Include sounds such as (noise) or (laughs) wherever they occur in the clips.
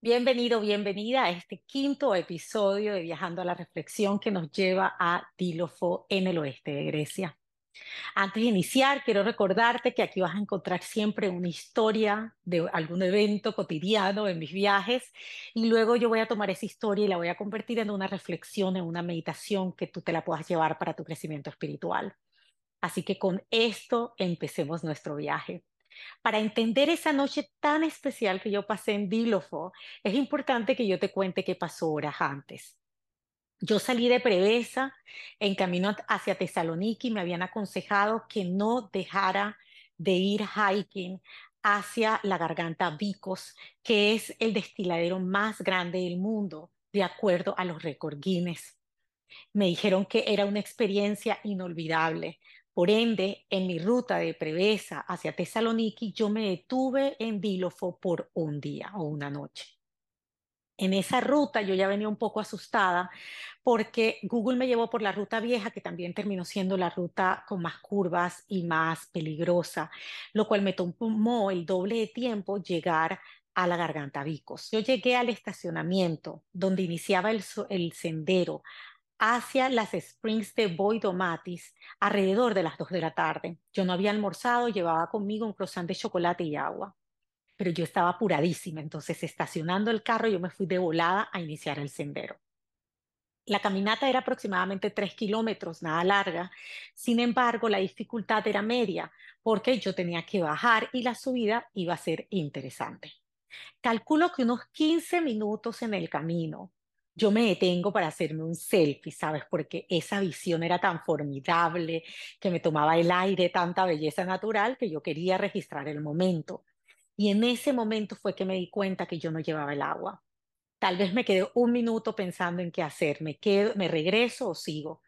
Bienvenido, bienvenida a este quinto episodio de Viajando a la Reflexión que nos lleva a Dílofo en el oeste de Grecia. Antes de iniciar, quiero recordarte que aquí vas a encontrar siempre una historia de algún evento cotidiano en mis viajes y luego yo voy a tomar esa historia y la voy a convertir en una reflexión, en una meditación que tú te la puedas llevar para tu crecimiento espiritual. Así que con esto empecemos nuestro viaje. Para entender esa noche tan especial que yo pasé en Dílofo, es importante que yo te cuente qué pasó horas antes. Yo salí de Prevesa en camino hacia Tesaloniki y me habían aconsejado que no dejara de ir hiking hacia la garganta Vicos, que es el destiladero más grande del mundo, de acuerdo a los récords Guinness. Me dijeron que era una experiencia inolvidable, por ende, en mi ruta de Prevesa hacia Tesaloniki, yo me detuve en Dílofo por un día o una noche. En esa ruta yo ya venía un poco asustada porque Google me llevó por la ruta vieja, que también terminó siendo la ruta con más curvas y más peligrosa, lo cual me tomó el doble de tiempo llegar a la Garganta Vicos. Yo llegué al estacionamiento donde iniciaba el, el sendero hacia las Springs de Boidomatis alrededor de las 2 de la tarde. Yo no había almorzado, llevaba conmigo un croissant de chocolate y agua, pero yo estaba apuradísima, entonces estacionando el carro yo me fui de volada a iniciar el sendero. La caminata era aproximadamente 3 kilómetros, nada larga, sin embargo la dificultad era media porque yo tenía que bajar y la subida iba a ser interesante. Calculo que unos 15 minutos en el camino, yo me detengo para hacerme un selfie, ¿sabes? Porque esa visión era tan formidable, que me tomaba el aire, tanta belleza natural, que yo quería registrar el momento. Y en ese momento fue que me di cuenta que yo no llevaba el agua. Tal vez me quedé un minuto pensando en qué hacer, me quedo, me regreso o sigo.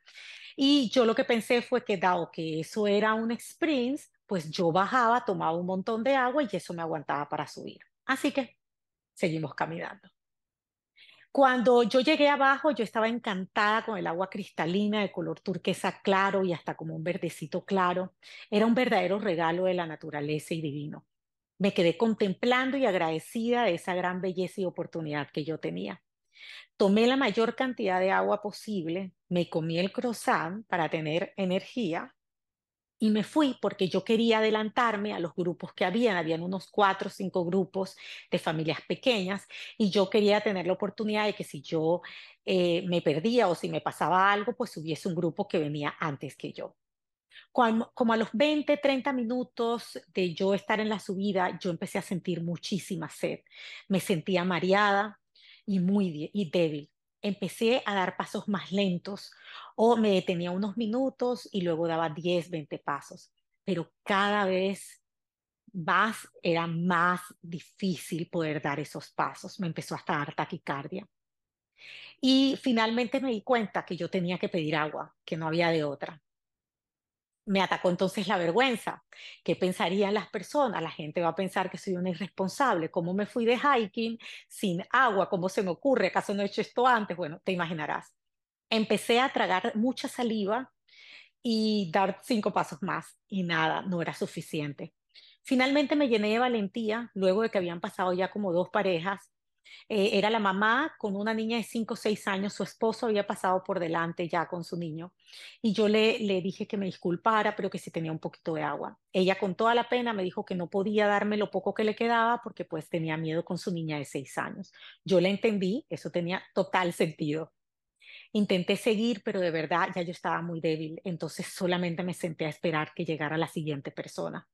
Y yo lo que pensé fue que dado que eso era un sprint, pues yo bajaba, tomaba un montón de agua y eso me aguantaba para subir. Así que seguimos caminando. Cuando yo llegué abajo, yo estaba encantada con el agua cristalina de color turquesa claro y hasta como un verdecito claro. Era un verdadero regalo de la naturaleza y divino. Me quedé contemplando y agradecida de esa gran belleza y oportunidad que yo tenía. Tomé la mayor cantidad de agua posible, me comí el croissant para tener energía y me fui porque yo quería adelantarme a los grupos que habían. Habían unos cuatro o cinco grupos de familias pequeñas y yo quería tener la oportunidad de que si yo eh, me perdía o si me pasaba algo, pues hubiese un grupo que venía antes que yo. Como, como a los 20, 30 minutos de yo estar en la subida, yo empecé a sentir muchísima sed. Me sentía mareada y muy y débil empecé a dar pasos más lentos o me detenía unos minutos y luego daba 10, 20 pasos, pero cada vez más era más difícil poder dar esos pasos. Me empezó hasta dar taquicardia. Y finalmente me di cuenta que yo tenía que pedir agua, que no había de otra me atacó entonces la vergüenza. ¿Qué pensarían las personas? La gente va a pensar que soy una irresponsable. ¿Cómo me fui de hiking sin agua? ¿Cómo se me ocurre? ¿Acaso no he hecho esto antes? Bueno, te imaginarás. Empecé a tragar mucha saliva y dar cinco pasos más y nada, no era suficiente. Finalmente me llené de valentía luego de que habían pasado ya como dos parejas eh, era la mamá con una niña de 5 o 6 años, su esposo había pasado por delante ya con su niño y yo le, le dije que me disculpara, pero que si tenía un poquito de agua. Ella con toda la pena me dijo que no podía darme lo poco que le quedaba porque pues tenía miedo con su niña de 6 años. Yo le entendí, eso tenía total sentido. Intenté seguir, pero de verdad ya yo estaba muy débil, entonces solamente me senté a esperar que llegara la siguiente persona.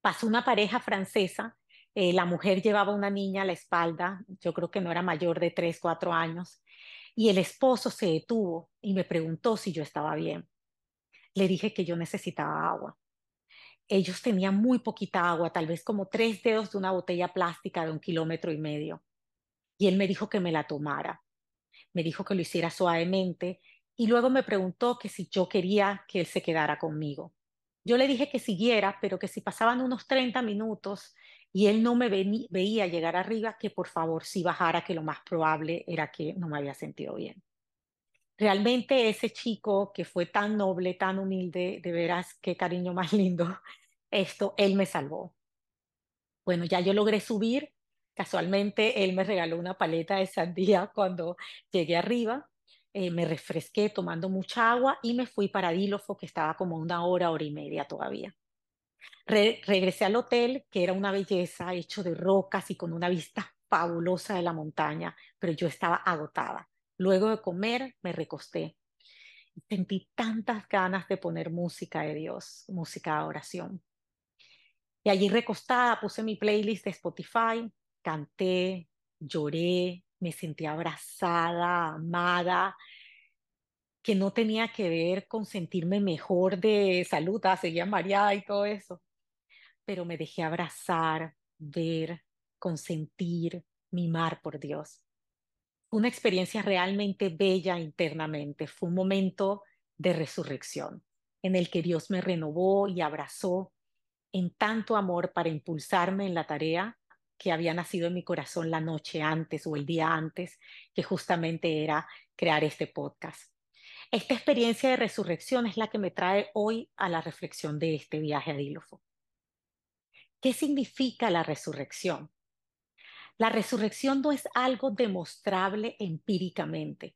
Pasó una pareja francesa eh, la mujer llevaba una niña a la espalda, yo creo que no era mayor de 3, 4 años, y el esposo se detuvo y me preguntó si yo estaba bien. Le dije que yo necesitaba agua. Ellos tenían muy poquita agua, tal vez como tres dedos de una botella plástica de un kilómetro y medio. Y él me dijo que me la tomara. Me dijo que lo hiciera suavemente y luego me preguntó que si yo quería que él se quedara conmigo. Yo le dije que siguiera, pero que si pasaban unos 30 minutos y él no me veía llegar arriba, que por favor si bajara, que lo más probable era que no me había sentido bien. Realmente ese chico que fue tan noble, tan humilde, de veras, qué cariño más (laughs) lindo, esto, él me salvó. Bueno, ya yo logré subir, Casualmente, él me regaló una paleta de sandía (laughs) cuando llegué arriba. Eh, me refresqué tomando mucha agua y me fui para Dílofo, que estaba como una hora, hora y media todavía. Regresé al hotel, que era una belleza, hecho de rocas y con una vista fabulosa de la montaña, pero yo estaba agotada. Luego de comer, me recosté. Sentí tantas ganas de poner música de Dios, música de oración. Y allí recostada puse mi playlist de Spotify, canté, lloré, me sentí abrazada, amada, que no tenía que ver con sentirme mejor de salud, ah, seguía mareada y todo eso, pero me dejé abrazar, ver, consentir, mimar por Dios. Una experiencia realmente bella internamente, fue un momento de resurrección en el que Dios me renovó y abrazó en tanto amor para impulsarme en la tarea que había nacido en mi corazón la noche antes o el día antes, que justamente era crear este podcast. Esta experiencia de resurrección es la que me trae hoy a la reflexión de este viaje a Dílofo. ¿Qué significa la resurrección? La resurrección no es algo demostrable empíricamente,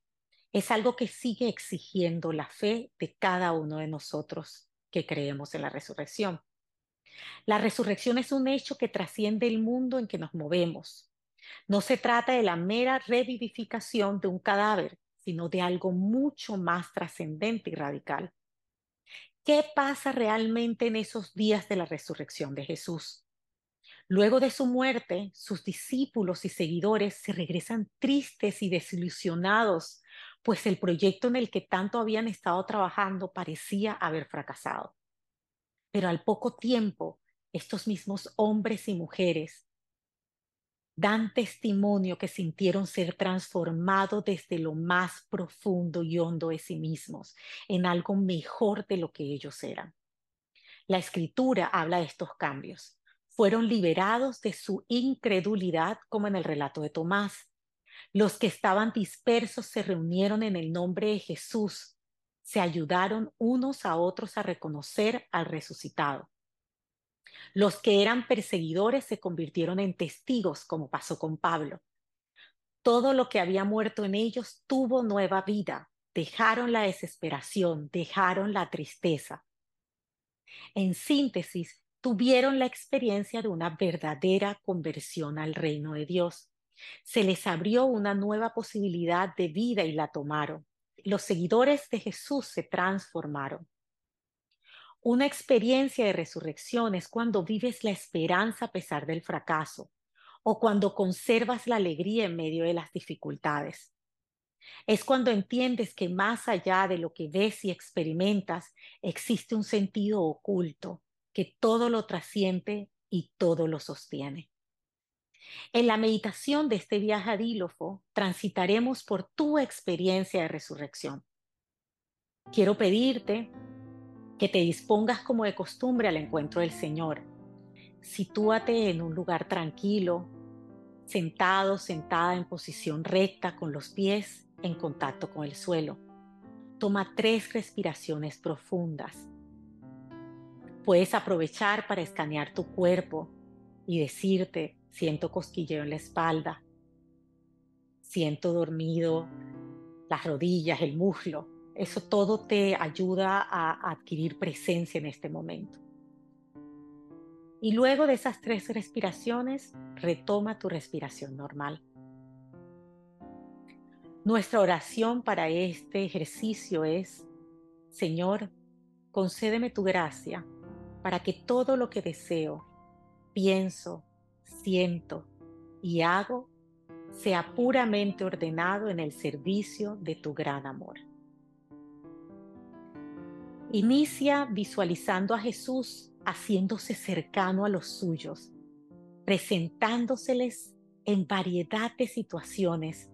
es algo que sigue exigiendo la fe de cada uno de nosotros que creemos en la resurrección. La resurrección es un hecho que trasciende el mundo en que nos movemos. No se trata de la mera revivificación de un cadáver, sino de algo mucho más trascendente y radical. ¿Qué pasa realmente en esos días de la resurrección de Jesús? Luego de su muerte, sus discípulos y seguidores se regresan tristes y desilusionados, pues el proyecto en el que tanto habían estado trabajando parecía haber fracasado. Pero al poco tiempo, estos mismos hombres y mujeres dan testimonio que sintieron ser transformados desde lo más profundo y hondo de sí mismos en algo mejor de lo que ellos eran. La escritura habla de estos cambios. Fueron liberados de su incredulidad, como en el relato de Tomás. Los que estaban dispersos se reunieron en el nombre de Jesús se ayudaron unos a otros a reconocer al resucitado. Los que eran perseguidores se convirtieron en testigos, como pasó con Pablo. Todo lo que había muerto en ellos tuvo nueva vida, dejaron la desesperación, dejaron la tristeza. En síntesis, tuvieron la experiencia de una verdadera conversión al reino de Dios. Se les abrió una nueva posibilidad de vida y la tomaron los seguidores de Jesús se transformaron. Una experiencia de resurrección es cuando vives la esperanza a pesar del fracaso o cuando conservas la alegría en medio de las dificultades. Es cuando entiendes que más allá de lo que ves y experimentas existe un sentido oculto que todo lo trasciende y todo lo sostiene. En la meditación de este viaje a Dílofo, transitaremos por tu experiencia de resurrección. Quiero pedirte que te dispongas como de costumbre al encuentro del Señor. Sitúate en un lugar tranquilo, sentado, sentada en posición recta con los pies en contacto con el suelo. Toma tres respiraciones profundas. Puedes aprovechar para escanear tu cuerpo y decirte, siento cosquilleo en la espalda, siento dormido las rodillas, el muslo. Eso todo te ayuda a adquirir presencia en este momento. Y luego de esas tres respiraciones, retoma tu respiración normal. Nuestra oración para este ejercicio es, Señor, concédeme tu gracia para que todo lo que deseo, pienso, siento y hago sea puramente ordenado en el servicio de tu gran amor. Inicia visualizando a Jesús haciéndose cercano a los suyos, presentándoseles en variedad de situaciones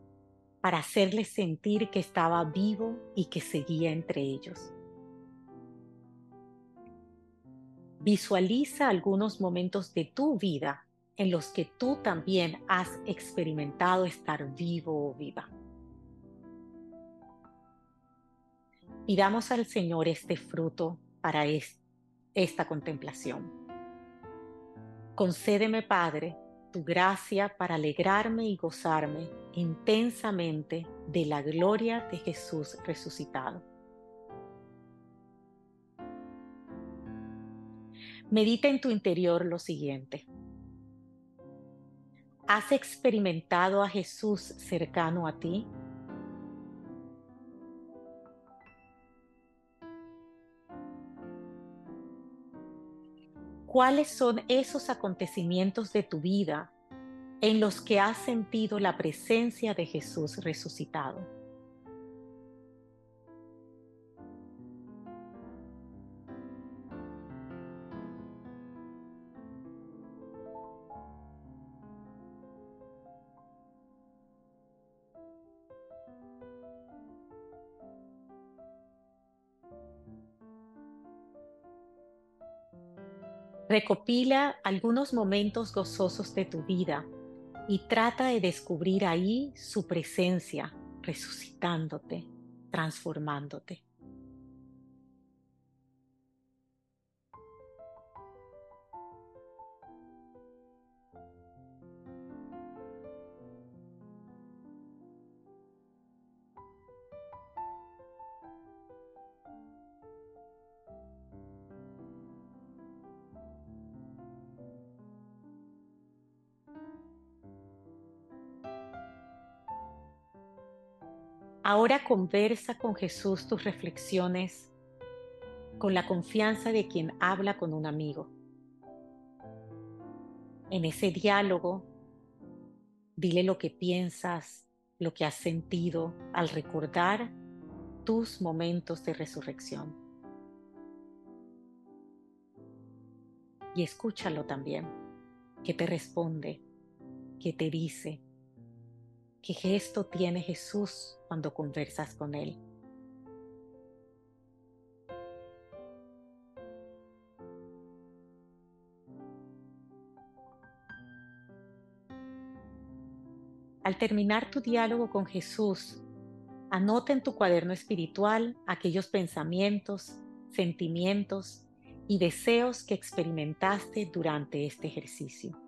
para hacerles sentir que estaba vivo y que seguía entre ellos. Visualiza algunos momentos de tu vida en los que tú también has experimentado estar vivo o viva. Pidamos al Señor este fruto para esta contemplación. Concédeme, Padre, tu gracia para alegrarme y gozarme intensamente de la gloria de Jesús resucitado. Medita en tu interior lo siguiente. ¿Has experimentado a Jesús cercano a ti? ¿Cuáles son esos acontecimientos de tu vida en los que has sentido la presencia de Jesús resucitado? Recopila algunos momentos gozosos de tu vida y trata de descubrir ahí su presencia, resucitándote, transformándote. Ahora conversa con Jesús tus reflexiones con la confianza de quien habla con un amigo. En ese diálogo, dile lo que piensas, lo que has sentido al recordar tus momentos de resurrección. Y escúchalo también, que te responde, que te dice, ¿Qué gesto tiene Jesús cuando conversas con Él? Al terminar tu diálogo con Jesús, anota en tu cuaderno espiritual aquellos pensamientos, sentimientos y deseos que experimentaste durante este ejercicio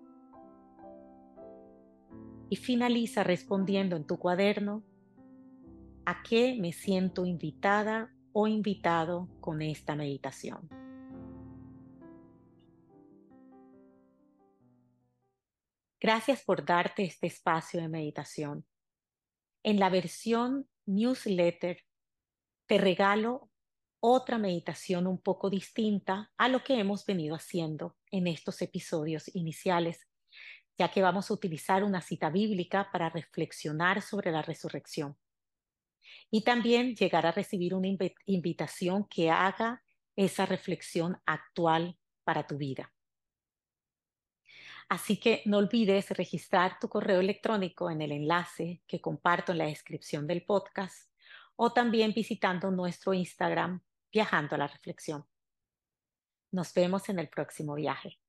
y finaliza respondiendo en tu cuaderno a qué me siento invitada o invitado con esta meditación. Gracias por darte este espacio de meditación. En la versión newsletter te regalo otra meditación un poco distinta a lo que hemos venido haciendo en estos episodios iniciales ya que vamos a utilizar una cita bíblica para reflexionar sobre la resurrección. Y también llegar a recibir una invitación que haga esa reflexión actual para tu vida. Así que no olvides registrar tu correo electrónico en el enlace que comparto en la descripción del podcast o también visitando nuestro Instagram Viajando a la Reflexión. Nos vemos en el próximo viaje.